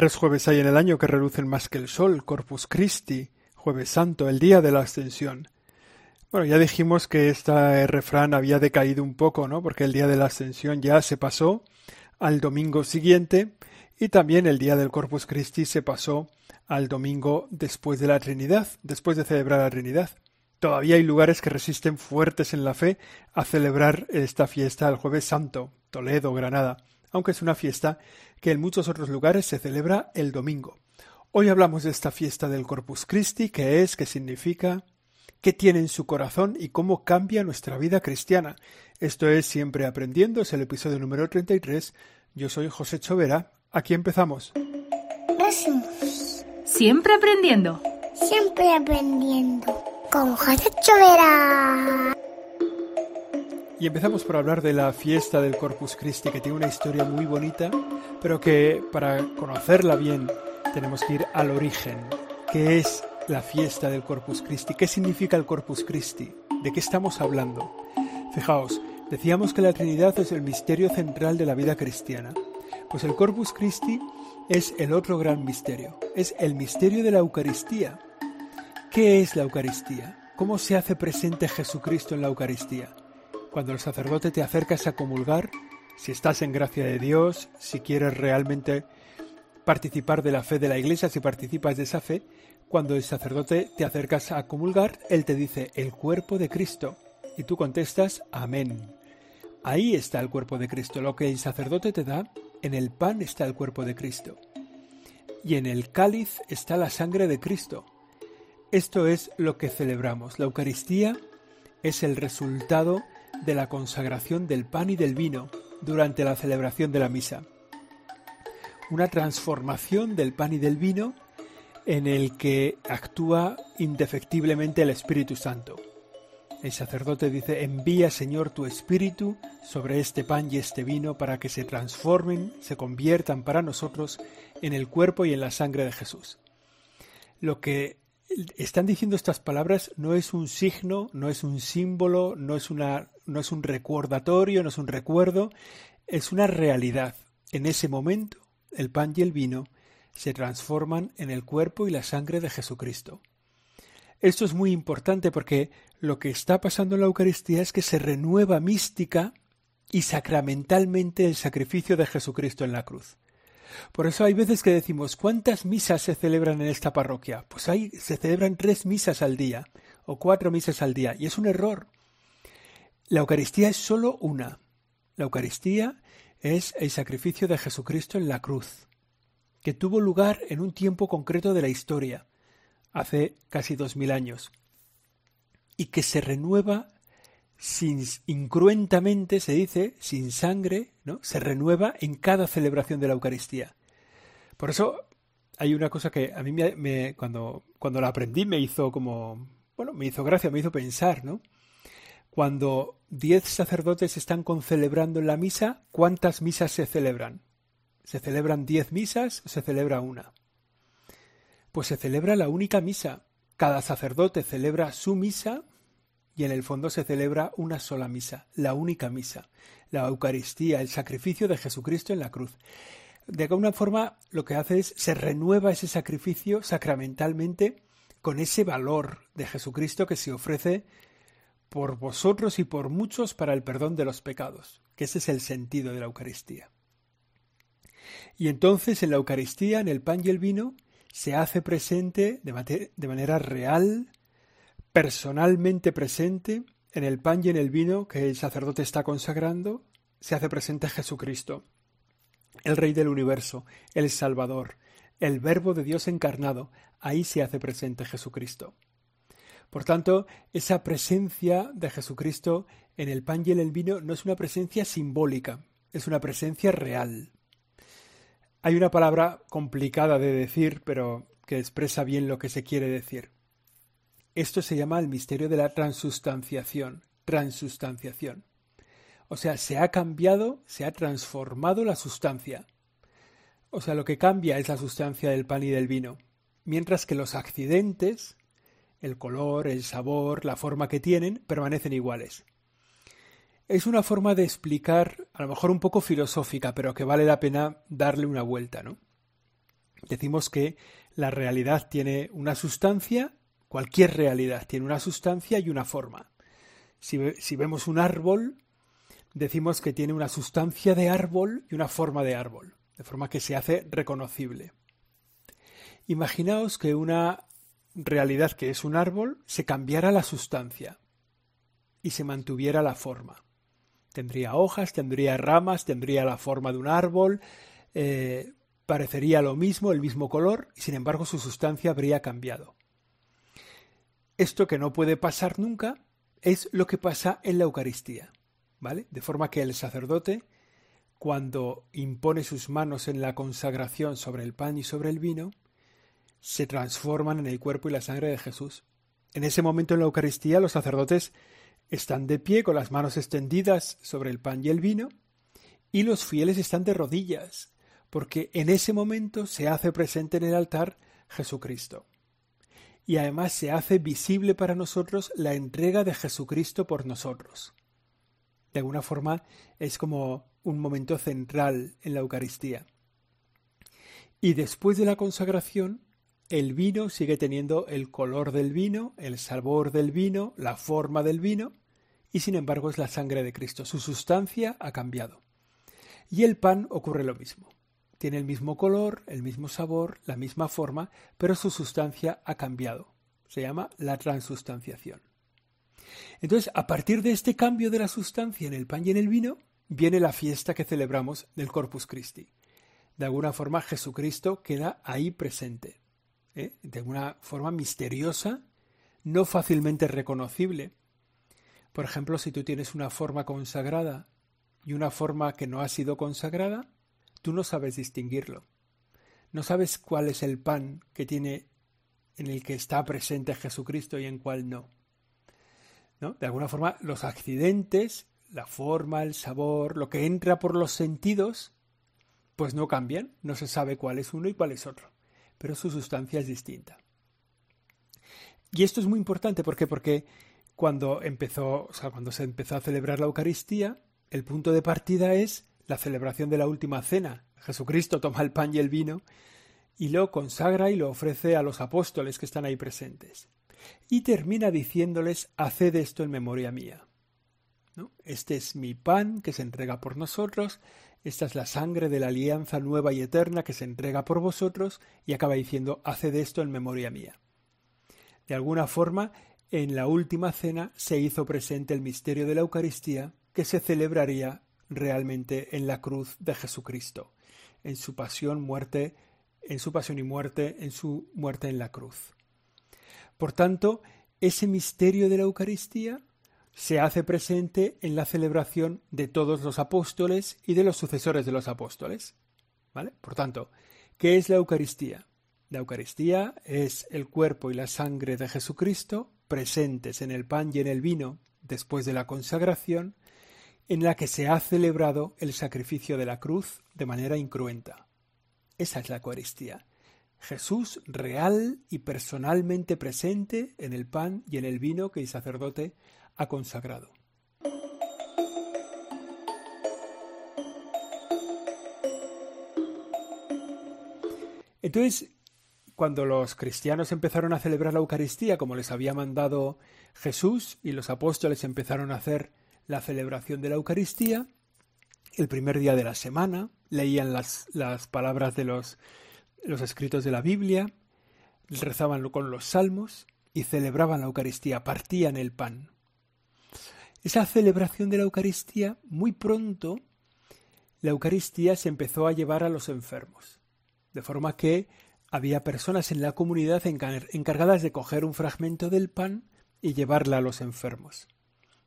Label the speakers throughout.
Speaker 1: Tres jueves hay en el año que relucen más que el sol, Corpus Christi, jueves santo, el día de la ascensión. Bueno, ya dijimos que este refrán había decaído un poco, ¿no? Porque el día de la ascensión ya se pasó al domingo siguiente y también el día del Corpus Christi se pasó al domingo después de la Trinidad, después de celebrar la Trinidad. Todavía hay lugares que resisten fuertes en la fe a celebrar esta fiesta el jueves santo, Toledo, Granada, aunque es una fiesta que en muchos otros lugares se celebra el domingo. Hoy hablamos de esta fiesta del Corpus Christi, qué es, qué significa, qué tiene en su corazón y cómo cambia nuestra vida cristiana. Esto es Siempre Aprendiendo, es el episodio número 33. Yo soy José Chovera. Aquí empezamos.
Speaker 2: Siempre aprendiendo.
Speaker 3: Siempre aprendiendo. Con José Chovera.
Speaker 1: Y empezamos por hablar de la fiesta del Corpus Christi, que tiene una historia muy bonita, pero que para conocerla bien tenemos que ir al origen. ¿Qué es la fiesta del Corpus Christi? ¿Qué significa el Corpus Christi? ¿De qué estamos hablando? Fijaos, decíamos que la Trinidad es el misterio central de la vida cristiana. Pues el Corpus Christi es el otro gran misterio, es el misterio de la Eucaristía. ¿Qué es la Eucaristía? ¿Cómo se hace presente Jesucristo en la Eucaristía? Cuando el sacerdote te acercas a comulgar, si estás en gracia de Dios, si quieres realmente participar de la fe de la Iglesia, si participas de esa fe, cuando el sacerdote te acercas a comulgar, él te dice el cuerpo de Cristo y tú contestas amén. Ahí está el cuerpo de Cristo. Lo que el sacerdote te da en el pan está el cuerpo de Cristo. Y en el cáliz está la sangre de Cristo. Esto es lo que celebramos. La Eucaristía es el resultado de la consagración del pan y del vino durante la celebración de la misa. Una transformación del pan y del vino en el que actúa indefectiblemente el Espíritu Santo. El sacerdote dice, envía Señor tu Espíritu sobre este pan y este vino para que se transformen, se conviertan para nosotros en el cuerpo y en la sangre de Jesús. Lo que están diciendo estas palabras no es un signo, no es un símbolo, no es, una, no es un recordatorio, no es un recuerdo, es una realidad. En ese momento, el pan y el vino se transforman en el cuerpo y la sangre de Jesucristo. Esto es muy importante porque lo que está pasando en la Eucaristía es que se renueva mística y sacramentalmente el sacrificio de Jesucristo en la cruz. Por eso hay veces que decimos, ¿cuántas misas se celebran en esta parroquia? Pues hay, se celebran tres misas al día o cuatro misas al día, y es un error. La Eucaristía es sólo una. La Eucaristía es el sacrificio de Jesucristo en la cruz, que tuvo lugar en un tiempo concreto de la historia hace casi dos mil años, y que se renueva sin, incruentamente, se dice, sin sangre, ¿no? se renueva en cada celebración de la Eucaristía. Por eso hay una cosa que a mí me, cuando, cuando la aprendí me hizo como, bueno, me hizo gracia, me hizo pensar, ¿no? Cuando diez sacerdotes están concelebrando la misa, ¿cuántas misas se celebran? ¿Se celebran diez misas o se celebra una? Pues se celebra la única misa. Cada sacerdote celebra su misa y en el fondo se celebra una sola misa, la única misa, la Eucaristía, el sacrificio de Jesucristo en la cruz. De alguna forma lo que hace es se renueva ese sacrificio sacramentalmente con ese valor de Jesucristo que se ofrece por vosotros y por muchos para el perdón de los pecados, que ese es el sentido de la Eucaristía. Y entonces en la Eucaristía, en el pan y el vino, se hace presente de, de manera real, personalmente presente, en el pan y en el vino que el sacerdote está consagrando, se hace presente Jesucristo, el Rey del universo, el Salvador, el Verbo de Dios encarnado, ahí se hace presente Jesucristo. Por tanto, esa presencia de Jesucristo en el pan y en el vino no es una presencia simbólica, es una presencia real. Hay una palabra complicada de decir, pero que expresa bien lo que se quiere decir. Esto se llama el misterio de la transustanciación. Transustanciación. O sea, se ha cambiado, se ha transformado la sustancia. O sea, lo que cambia es la sustancia del pan y del vino, mientras que los accidentes, el color, el sabor, la forma que tienen, permanecen iguales. Es una forma de explicar, a lo mejor un poco filosófica, pero que vale la pena darle una vuelta, ¿no? Decimos que la realidad tiene una sustancia, cualquier realidad tiene una sustancia y una forma. Si, si vemos un árbol, decimos que tiene una sustancia de árbol y una forma de árbol, de forma que se hace reconocible. Imaginaos que una realidad que es un árbol se cambiara la sustancia y se mantuviera la forma. Tendría hojas, tendría ramas, tendría la forma de un árbol, eh, parecería lo mismo, el mismo color, y sin embargo su sustancia habría cambiado. Esto que no puede pasar nunca es lo que pasa en la Eucaristía, ¿vale? De forma que el sacerdote, cuando impone sus manos en la consagración sobre el pan y sobre el vino, se transforman en el cuerpo y la sangre de Jesús. En ese momento en la Eucaristía los sacerdotes están de pie con las manos extendidas sobre el pan y el vino, y los fieles están de rodillas, porque en ese momento se hace presente en el altar Jesucristo. Y además se hace visible para nosotros la entrega de Jesucristo por nosotros. De alguna forma es como un momento central en la Eucaristía. Y después de la consagración, el vino sigue teniendo el color del vino, el sabor del vino, la forma del vino, y sin embargo es la sangre de Cristo. Su sustancia ha cambiado. Y el pan ocurre lo mismo. Tiene el mismo color, el mismo sabor, la misma forma, pero su sustancia ha cambiado. Se llama la transustanciación. Entonces, a partir de este cambio de la sustancia en el pan y en el vino, viene la fiesta que celebramos del Corpus Christi. De alguna forma Jesucristo queda ahí presente. ¿Eh? de una forma misteriosa, no fácilmente reconocible. Por ejemplo, si tú tienes una forma consagrada y una forma que no ha sido consagrada, tú no sabes distinguirlo. No sabes cuál es el pan que tiene en el que está presente Jesucristo y en cuál. ¿No? De alguna forma, los accidentes, la forma, el sabor, lo que entra por los sentidos, pues no cambian, no se sabe cuál es uno y cuál es otro pero su sustancia es distinta. Y esto es muy importante ¿por qué? porque cuando empezó, cuando se empezó a celebrar la Eucaristía, el punto de partida es la celebración de la última cena. Jesucristo toma el pan y el vino y lo consagra y lo ofrece a los apóstoles que están ahí presentes. Y termina diciéndoles, haced esto en memoria mía. Este es mi pan que se entrega por nosotros, esta es la sangre de la alianza nueva y eterna que se entrega por vosotros y acaba diciendo, haced esto en memoria mía. De alguna forma, en la última cena se hizo presente el misterio de la Eucaristía que se celebraría realmente en la cruz de Jesucristo, en su pasión, muerte, en su pasión y muerte, en su muerte en la cruz. Por tanto, ese misterio de la Eucaristía se hace presente en la celebración de todos los apóstoles y de los sucesores de los apóstoles. ¿Vale? Por tanto, ¿qué es la Eucaristía? La Eucaristía es el cuerpo y la sangre de Jesucristo presentes en el pan y en el vino después de la consagración, en la que se ha celebrado el sacrificio de la cruz de manera incruenta. Esa es la Eucaristía. Jesús real y personalmente presente en el pan y en el vino que el sacerdote consagrado. Entonces, cuando los cristianos empezaron a celebrar la Eucaristía como les había mandado Jesús y los apóstoles empezaron a hacer la celebración de la Eucaristía, el primer día de la semana leían las, las palabras de los, los escritos de la Biblia, rezaban con los salmos y celebraban la Eucaristía, partían el pan. Esa celebración de la Eucaristía, muy pronto, la Eucaristía se empezó a llevar a los enfermos. De forma que había personas en la comunidad encargadas de coger un fragmento del pan y llevarla a los enfermos.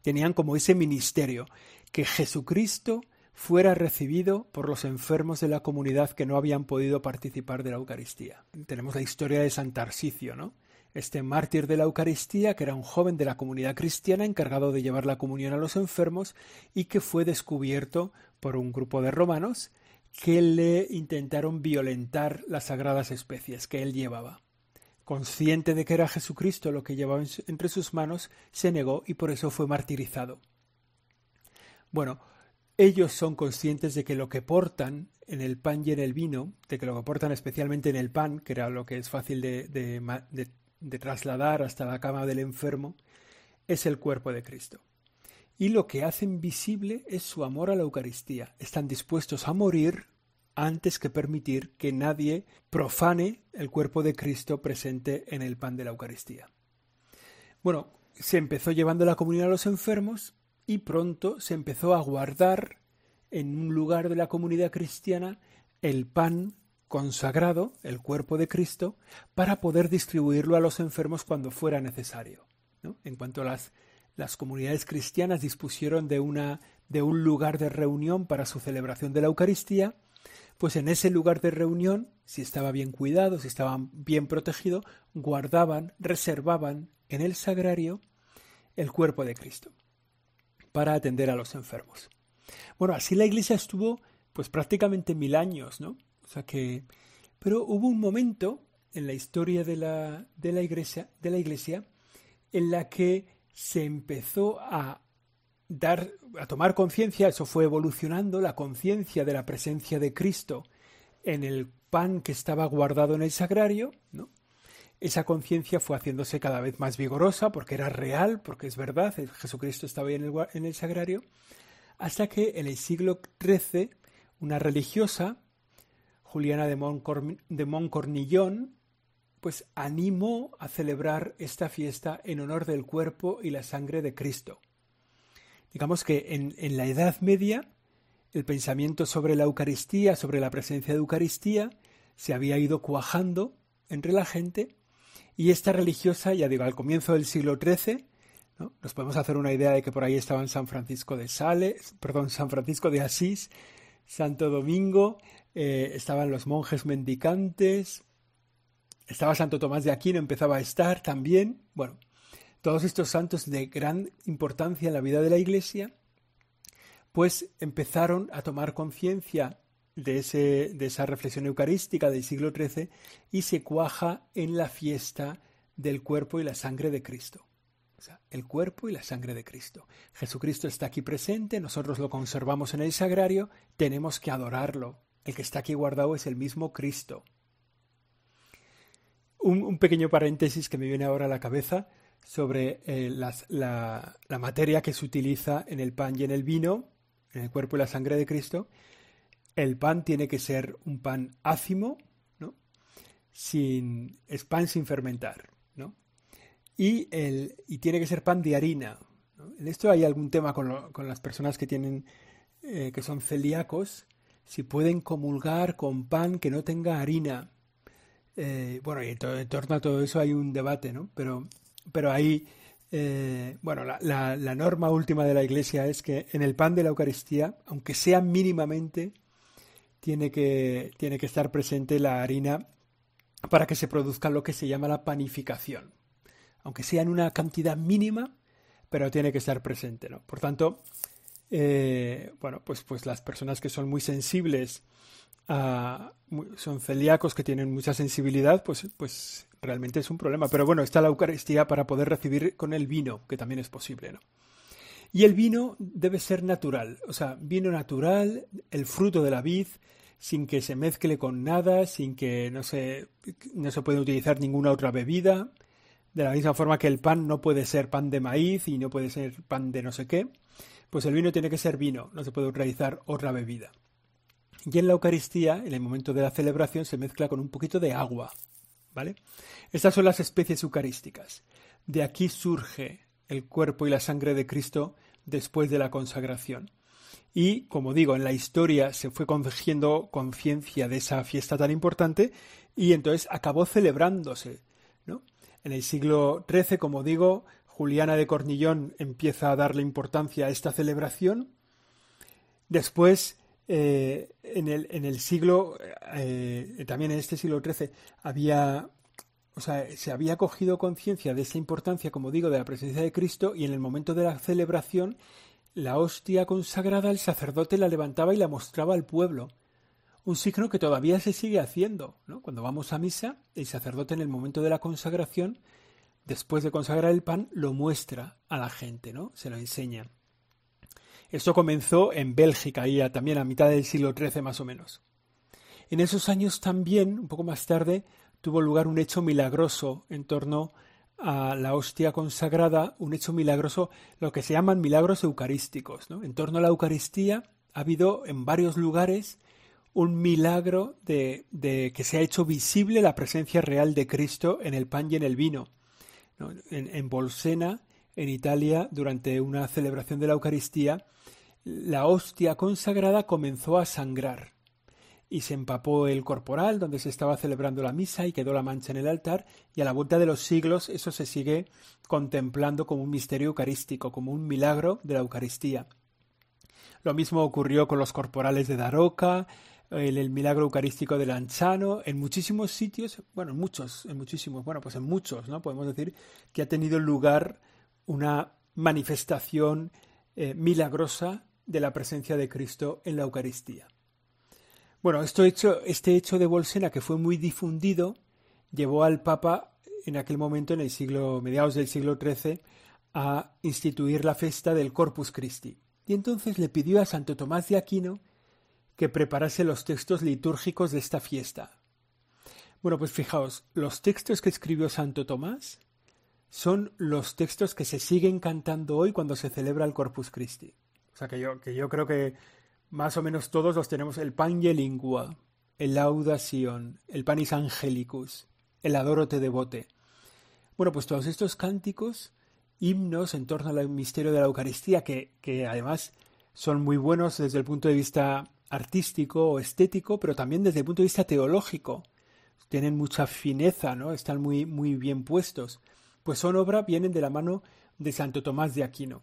Speaker 1: Tenían como ese ministerio, que Jesucristo fuera recibido por los enfermos de la comunidad que no habían podido participar de la Eucaristía. Tenemos la historia de San Tarsicio, ¿no? Este mártir de la Eucaristía, que era un joven de la comunidad cristiana encargado de llevar la comunión a los enfermos y que fue descubierto por un grupo de romanos que le intentaron violentar las sagradas especies que él llevaba. Consciente de que era Jesucristo lo que llevaba entre sus manos, se negó y por eso fue martirizado. Bueno, ellos son conscientes de que lo que portan en el pan y en el vino, de que lo que portan especialmente en el pan, que era lo que es fácil de, de trasladar hasta la cama del enfermo, es el cuerpo de Cristo. Y lo que hacen visible es su amor a la Eucaristía. Están dispuestos a morir antes que permitir que nadie profane el cuerpo de Cristo presente en el pan de la Eucaristía. Bueno, se empezó llevando la comunión a los enfermos y pronto se empezó a guardar en un lugar de la comunidad cristiana el pan consagrado, el cuerpo de Cristo, para poder distribuirlo a los enfermos cuando fuera necesario. En cuanto las, las comunidades cristianas dispusieron de, una, de un lugar de reunión para su celebración de la Eucaristía, pues en ese lugar de reunión, si estaba bien cuidado, si estaba bien protegido, guardaban, reservaban en el sagrario el cuerpo de Cristo para atender a los enfermos. Bueno, así la iglesia estuvo pues prácticamente mil años, ¿no? O sea que pero hubo un momento en la historia de la, de la iglesia, de la iglesia en la que se empezó a dar a tomar conciencia, eso fue evolucionando, la conciencia de la presencia de Cristo en el pan que estaba guardado en el sagrario, ¿no? Esa conciencia fue haciéndose cada vez más vigorosa porque era real, porque es verdad, Jesucristo estaba ahí en el, en el sagrario, hasta que en el siglo XIII una religiosa, Juliana de, de Montcornillon, pues animó a celebrar esta fiesta en honor del cuerpo y la sangre de Cristo. Digamos que en, en la Edad Media el pensamiento sobre la Eucaristía, sobre la presencia de Eucaristía, se había ido cuajando entre la gente y esta religiosa, ya digo, al comienzo del siglo XIII, ¿no? nos podemos hacer una idea de que por ahí estaban San Francisco de Sales, perdón, San Francisco de Asís, Santo Domingo, eh, estaban los monjes mendicantes, estaba Santo Tomás de Aquino, empezaba a estar también. Bueno, todos estos santos de gran importancia en la vida de la Iglesia, pues empezaron a tomar conciencia de, de esa reflexión eucarística del siglo XIII y se cuaja en la fiesta del cuerpo y la sangre de Cristo. O sea, el cuerpo y la sangre de Cristo. Jesucristo está aquí presente, nosotros lo conservamos en el sagrario, tenemos que adorarlo. El que está aquí guardado es el mismo Cristo un, pequeño paréntesis que me viene ahora a la cabeza sobre eh, la, materia que se utiliza en el pan y en el vino, en el cuerpo y la sangre de Cristo. El pan tiene que ser un pan ácimo, ¿no? Sin, es pan sin fermentar, ¿no? Y, el, y tiene que ser pan de harina. En esto hay algún tema con, con las personas que tienen, eh, que son celíacos, si pueden comulgar con pan que no tenga harina, eh, bueno, y en, torno a todo eso hay un debate, ¿no? Pero, pero ahí, eh, bueno, la, la, norma última de la Iglesia es que en el pan de la Eucaristía, aunque sea mínimamente, tiene que, tiene que estar presente la harina para que se produzca lo que se llama la panificación. Aunque sea en una cantidad mínima, pero tiene que estar presente, ¿no? Por tanto, eh, bueno, pues, pues las personas que son muy sensibles son celíacos que tienen mucha sensibilidad, pues, pues realmente es un problema. Pero bueno, está la Eucaristía para poder recibir con el vino, que también es posible, ¿no? Y el vino debe ser natural, o sea, vino natural, el fruto de la vid, sin que se mezcle con nada, sin que no se, no se puede utilizar ninguna otra bebida, de la misma forma que el pan no puede ser pan de maíz y no puede ser pan de no sé qué, pues el vino tiene que ser vino, no se puede utilizar otra bebida. Y en la Eucaristía, en el momento de la celebración, se mezcla con un poquito de agua. ¿Vale? Estas son las especies eucarísticas. De aquí surge el cuerpo y la sangre de Cristo después de la consagración. Y, como digo, en la historia se fue cogiendo conciencia de esa fiesta tan importante y entonces acabó celebrándose. ¿no? En el siglo XIII, como digo, Juliana de Cornillón empieza a darle importancia a esta celebración. Después eh, en, el, en, el, siglo, eh, también en este siglo XIII, había, o sea, se había cogido conciencia de esa importancia, como digo, de la presencia de Cristo y en el momento de la celebración, la hostia consagrada, el sacerdote la levantaba y la mostraba al pueblo. Un signo que todavía se sigue haciendo, ¿no? Cuando vamos a misa, el sacerdote en el momento de la consagración, después de consagrar el pan, lo muestra a la gente, ¿no? Se lo enseña. Esto comenzó en Bélgica, ahí también a mitad del siglo XIII más o menos. En esos años también, un poco más tarde, tuvo lugar un hecho milagroso en torno a la hostia consagrada, un hecho milagroso, lo que se llaman milagros eucarísticos. En torno a la Eucaristía ha habido en varios lugares un milagro de, que se ha hecho visible la presencia real de Cristo en el pan y en el vino. En, en Bolsena, en Italia, durante una celebración de la Eucaristía, la hostia consagrada comenzó a sangrar y se empapó el corporal donde se estaba celebrando la misa y quedó la mancha en el altar y a la vuelta de los siglos eso se sigue contemplando como un misterio eucarístico, como un milagro de la Eucaristía. Lo mismo ocurrió con los corporales de Daroca, el, milagro eucarístico de Lanchano, en muchísimos sitios, bueno, en muchos, en muchísimos, bueno, pues en muchos, ¿no? Podemos decir que ha tenido lugar una manifestación eh, milagrosa de la presencia de Cristo en la Eucaristía. Bueno, esto hecho, este hecho de Bolsena, que fue muy difundido, llevó al Papa en aquel momento, en el siglo, mediados del siglo XIII, a instituir la fiesta del Corpus Christi. Y entonces le pidió a Santo Tomás de Aquino que preparase los textos litúrgicos de esta fiesta. Bueno, pues fijaos, los textos que escribió Santo Tomás son los textos que se siguen cantando hoy cuando se celebra el Corpus Christi. O sea que yo, que yo creo que más o menos todos los tenemos el Lingua, el Laudación, el Panis Angelicus, el Adoro te devote. Bueno, pues todos estos cánticos, himnos en torno al misterio de la Eucaristía, que, que además son muy buenos desde el punto de vista artístico o estético, pero también desde el punto de vista teológico. Tienen mucha fineza, ¿no? Están muy, muy bien puestos. Pues son obra, vienen de la mano de Santo Tomás de Aquino.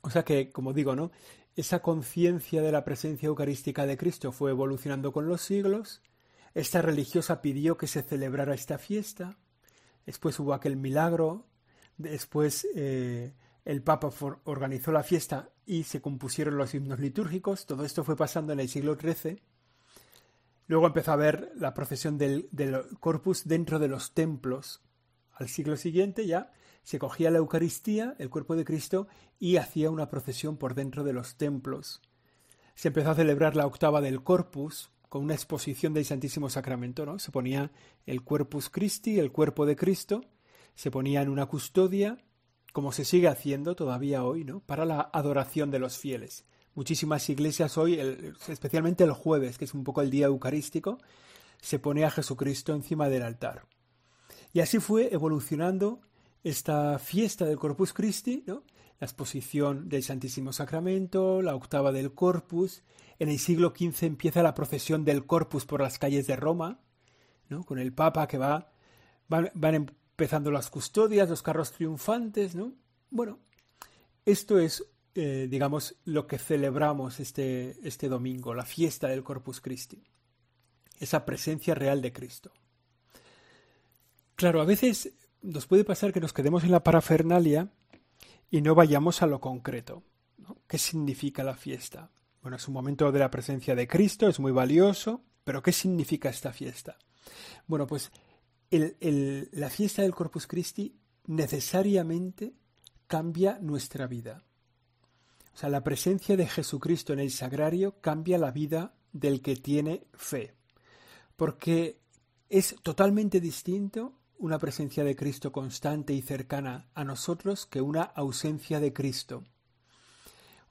Speaker 1: O sea que, como digo, ¿no? Esa conciencia de la presencia eucarística de Cristo fue evolucionando con los siglos. Esta religiosa pidió que se celebrara esta fiesta. Después hubo aquel milagro. Después eh, el Papa organizó la fiesta y se compusieron los himnos litúrgicos. Todo esto fue pasando en el siglo XIII. Luego empezó a ver la procesión del, del corpus dentro de los templos. Al siglo siguiente ya se cogía la Eucaristía, el cuerpo de Cristo, y hacía una procesión por dentro de los templos. Se empezó a celebrar la octava del Corpus, con una exposición del Santísimo Sacramento, ¿no? Se ponía el Corpus Christi, el cuerpo de Cristo, se ponía en una custodia, como se sigue haciendo todavía hoy, ¿no? Para la adoración de los fieles. Muchísimas iglesias hoy, especialmente el jueves, que es un poco el día eucarístico, se pone a Jesucristo encima del altar. Y así fue evolucionando esta fiesta del Corpus Christi, ¿no? la exposición del Santísimo Sacramento, la octava del Corpus. En el siglo XV empieza la procesión del Corpus por las calles de Roma, ¿no? con el Papa que va, van, empezando las custodias, los carros triunfantes, ¿no? Bueno, esto es, eh, digamos, lo que celebramos este, este domingo, la fiesta del Corpus Christi, esa presencia real de Cristo. Claro, a veces nos puede pasar que nos quedemos en la parafernalia y no vayamos a lo concreto. ¿Qué significa la fiesta? Bueno, es un momento de la presencia de Cristo, es muy valioso, pero ¿qué significa esta fiesta? Bueno, pues la fiesta del Corpus Christi necesariamente cambia nuestra vida. O sea, la presencia de Jesucristo en el sagrario cambia la vida del que tiene fe. Porque es totalmente distinto una presencia de Cristo constante y cercana a nosotros que una ausencia de Cristo.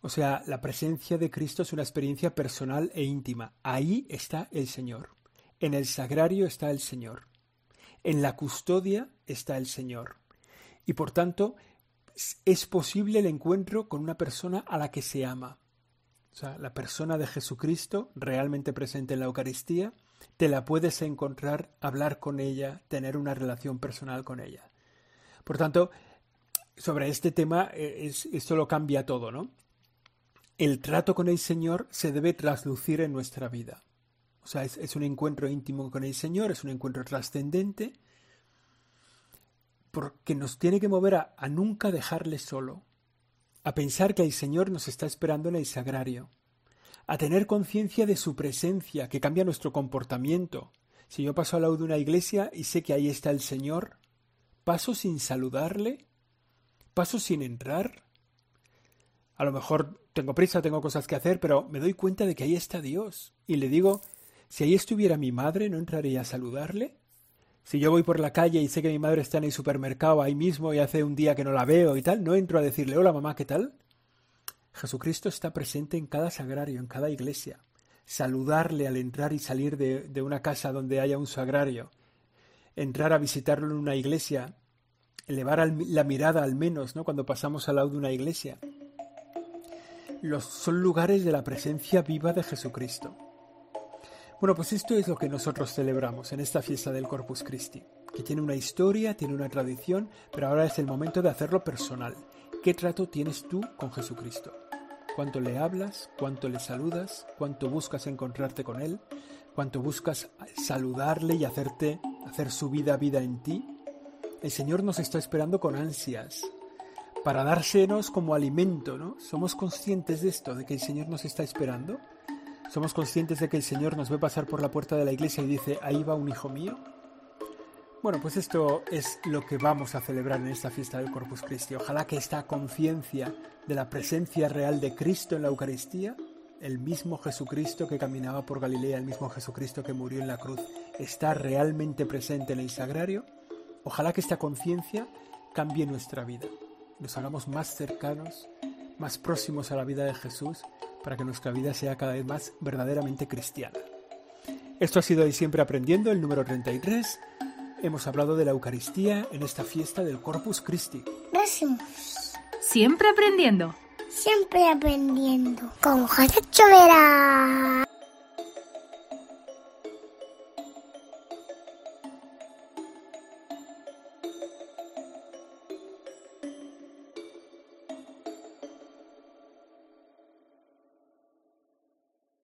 Speaker 1: O sea, la presencia de Cristo es una experiencia personal e íntima. Ahí está el Señor. En el sagrario está el Señor. En la custodia está el Señor. Y por tanto, es posible el encuentro con una persona a la que se ama. O sea, la persona de Jesucristo realmente presente en la Eucaristía te la puedes encontrar, hablar con ella, tener una relación personal con ella. Por tanto, sobre este tema, eh, esto lo cambia todo, ¿no? El trato con el Señor se debe traslucir en nuestra vida. O sea, es, un encuentro íntimo con el Señor, es un encuentro trascendente, porque nos tiene que mover a, a nunca dejarle solo, a pensar que el Señor nos está esperando en el sagrario, a tener conciencia de su presencia, que cambia nuestro comportamiento. Si yo paso al lado de una iglesia y sé que ahí está el Señor, ¿paso sin saludarle? ¿Paso sin entrar? A lo mejor tengo prisa, tengo cosas que hacer, pero me doy cuenta de que ahí está Dios. Y le digo, si ahí estuviera mi madre, ¿no entraría a saludarle? Si yo voy por la calle y sé que mi madre está en el supermercado ahí mismo y hace un día que no la veo y tal, ¿no entro a decirle, hola mamá, ¿qué tal? Jesucristo está presente en cada sagrario, en cada iglesia. Saludarle al entrar y salir de, una casa donde haya un sagrario. Entrar a visitarlo en una iglesia. Elevar la mirada al menos, ¿no? Cuando pasamos al lado de una iglesia. Los, son lugares de la presencia viva de Jesucristo. Bueno, pues esto es lo que nosotros celebramos en esta fiesta del Corpus Christi, que tiene una historia, tiene una tradición, pero ahora es el momento de hacerlo personal. ¿Qué trato tienes tú con Jesucristo? ¿Cuánto le hablas? ¿Cuánto le saludas? ¿Cuánto buscas encontrarte con Él? ¿Cuánto buscas saludarle y hacerte hacer su vida vida en ti? El Señor nos está esperando con ansias para dársenos como alimento, ¿no? ¿Somos conscientes de esto, de que el Señor nos está esperando? ¿Somos conscientes de que el Señor nos ve pasar por la puerta de la iglesia y dice, ahí va un hijo mío? Bueno, pues esto es lo que vamos a celebrar en esta fiesta del Corpus Christi. Ojalá que esta conciencia de la presencia real de Cristo en la Eucaristía, el mismo Jesucristo que caminaba por Galilea, el mismo Jesucristo que murió en la cruz, está realmente presente en el sagrario. Ojalá que esta conciencia cambie nuestra vida, nos hagamos más cercanos, más próximos a la vida de Jesús para que nuestra vida sea cada vez más verdaderamente cristiana. Esto ha sido y siempre aprendiendo el número 33. Hemos hablado de la Eucaristía en esta fiesta del Corpus Christi.
Speaker 3: Gracias.
Speaker 2: Siempre aprendiendo.
Speaker 3: Siempre aprendiendo. Con José Chovera.